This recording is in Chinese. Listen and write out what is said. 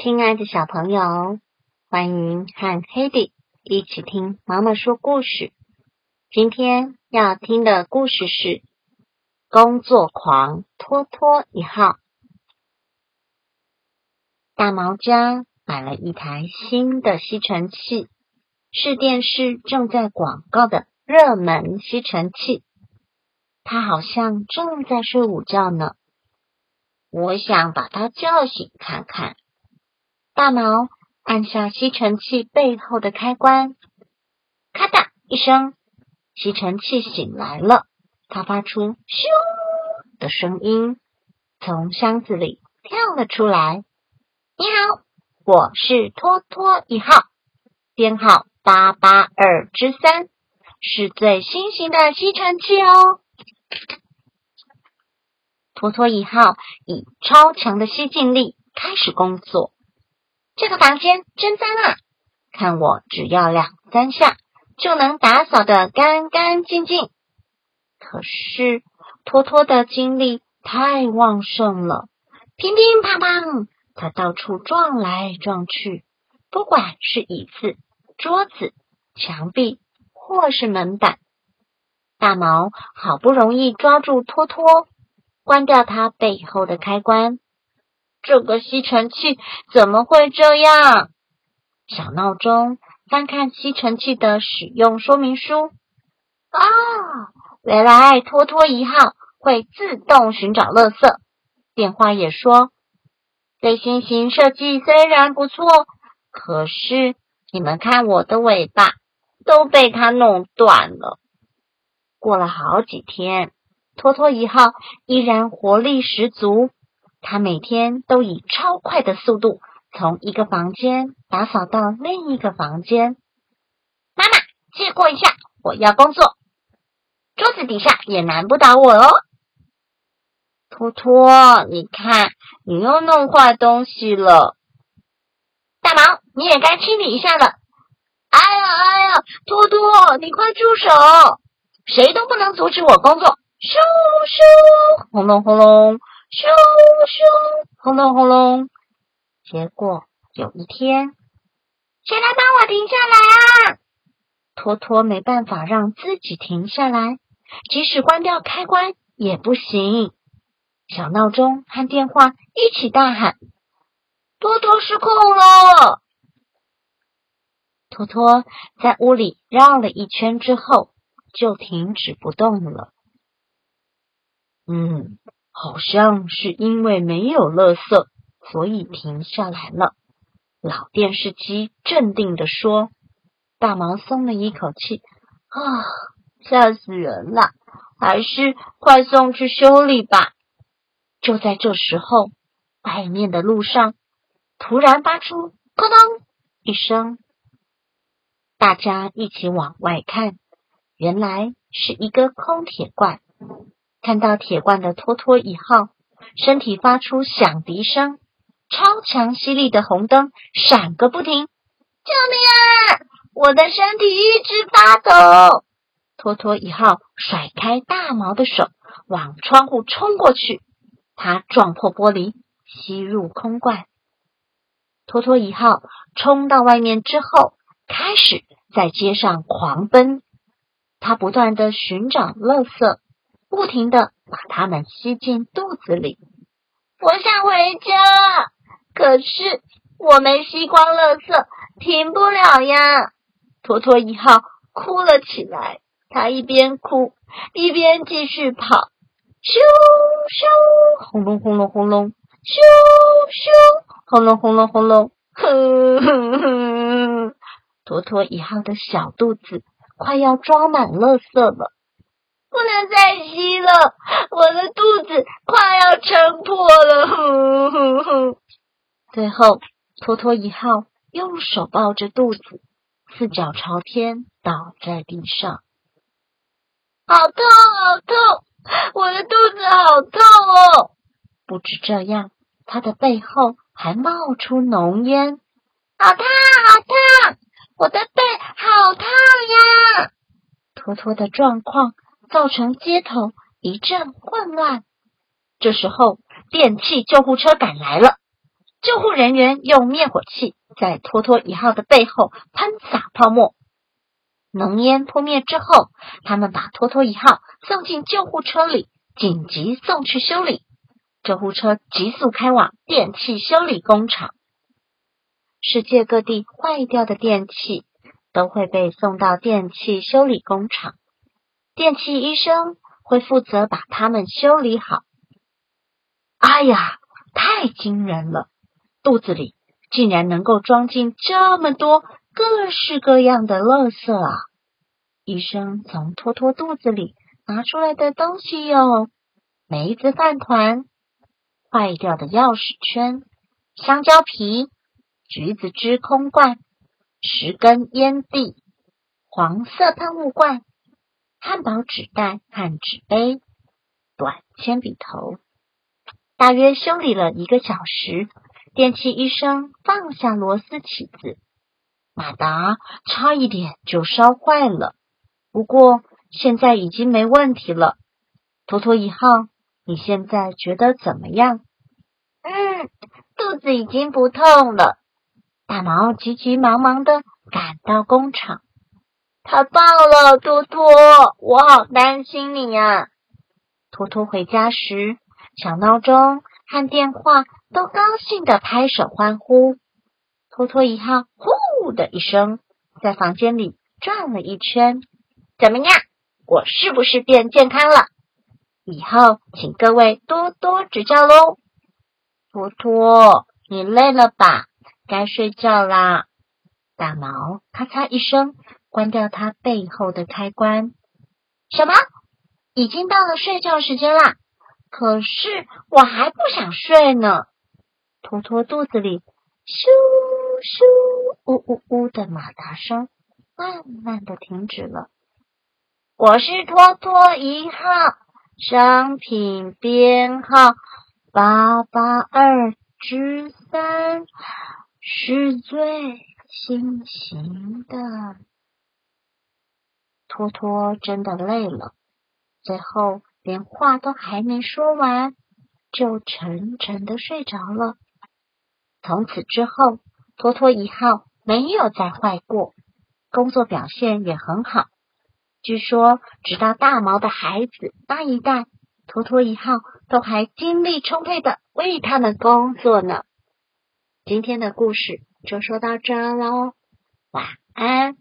亲爱的小朋友，欢迎和 Hedy 一起听妈妈说故事。今天要听的故事是《工作狂托托一号》。大毛家买了一台新的吸尘器，是电视正在广告的热门吸尘器。他好像正在睡午觉呢，我想把他叫醒看看。大毛按下吸尘器背后的开关，咔嗒一声，吸尘器醒来了。它发出“咻”的声音，从箱子里跳了出来。你好，我是托托一号，编号八八二之三，是最新型的吸尘器哦。托托一号以超强的吸进力开始工作。这个房间真脏啊！看我只要两三下就能打扫的干干净净。可是托托的精力太旺盛了，乒乒乓乓，他到处撞来撞去，不管是椅子、桌子、墙壁或是门板。大毛好不容易抓住托托，关掉他背后的开关。这个吸尘器怎么会这样？小闹钟翻看吸尘器的使用说明书啊，原来托托一号会自动寻找垃圾。电话也说，最新型设计虽然不错，可是你们看我的尾巴都被它弄断了。过了好几天，托托一号依然活力十足。他每天都以超快的速度从一个房间打扫到另一个房间。妈妈，借过一下，我要工作。桌子底下也难不倒我哦。托托，你看，你又弄坏东西了。大毛，你也该清理一下了。哎呀哎呀，托托，你快住手！谁都不能阻止我工作。咻咻，轰隆轰隆。咻咻，轰隆轰隆。结果有一天，谁来帮我停下来啊？托托没办法让自己停下来，即使关掉开关也不行。小闹钟和电话一起大喊：“托托失控了！”托托在屋里绕了一圈之后，就停止不动了。嗯。好像是因为没有垃圾，所以停下来了。老电视机镇定的说：“大毛松了一口气，啊，吓死人了！还是快送去修理吧。”就在这时候，外面的路上突然发出“哐当”一声，大家一起往外看，原来是一个空铁罐。看到铁罐的托托一号，身体发出响笛声，超强吸力的红灯闪个不停。救命啊！我的身体一直发抖。托托一号甩开大毛的手，往窗户冲过去。他撞破玻璃，吸入空罐。托托一号冲到外面之后，开始在街上狂奔。他不断的寻找垃圾。不停的把它们吸进肚子里。我想回家，可是我没吸光垃圾，停不了呀！托托一号哭了起来，他一边哭一边继续跑。咻咻，轰隆轰隆轰隆，咻咻，轰隆轰隆轰隆。哼哼哼，托托一号的小肚子快要装满垃圾了。不能再吸了，我的肚子快要撑破了。最后，托托一号用手抱着肚子，四脚朝天倒在地上。好痛，好痛！我的肚子好痛哦！不止这样，他的背后还冒出浓烟。好烫，好烫！我的背好烫呀！托托的状况。造成街头一阵混乱。这时候，电气救护车赶来了。救护人员用灭火器在托托一号的背后喷洒泡沫，浓烟扑灭之后，他们把托托一号送进救护车里，紧急送去修理。救护车急速开往电器修理工厂。世界各地坏掉的电器都会被送到电器修理工厂，电器医生会负责把它们修理好。哎呀，太惊人了！肚子里竟然能够装进这么多各式各样的垃圾啊！医生从托托肚子里拿出来的东西有梅子饭团。坏掉的钥匙圈、香蕉皮、橘子汁空罐、十根烟蒂、黄色喷雾罐、汉堡纸袋和纸杯、短铅笔头。大约修理了一个小时，电器医生放下螺丝起子，马达差一点就烧坏了。不过现在已经没问题了。托托一号。你现在觉得怎么样？嗯，肚子已经不痛了。大毛急急忙忙的赶到工厂。太棒了，托托，我好担心你啊！托托回家时，小闹钟和电话都高兴的拍手欢呼。托托一号呼的一声，在房间里转了一圈。怎么样？我是不是变健康了？以后请各位多多指教喽。托托，你累了吧？该睡觉啦。大毛咔嚓一声关掉它背后的开关。什么？已经到了睡觉时间啦？可是我还不想睡呢。托托肚子里咻咻呜呜呜的马达声慢慢的停止了。我是托托一号。商品编号八八二之三是最新型的。托托真的累了，最后连话都还没说完，就沉沉的睡着了。从此之后，托托一号没有再坏过，工作表现也很好。据说，直到大毛的孩子那一代，托托一号都还精力充沛的为他们工作呢。今天的故事就说到这喽，晚安。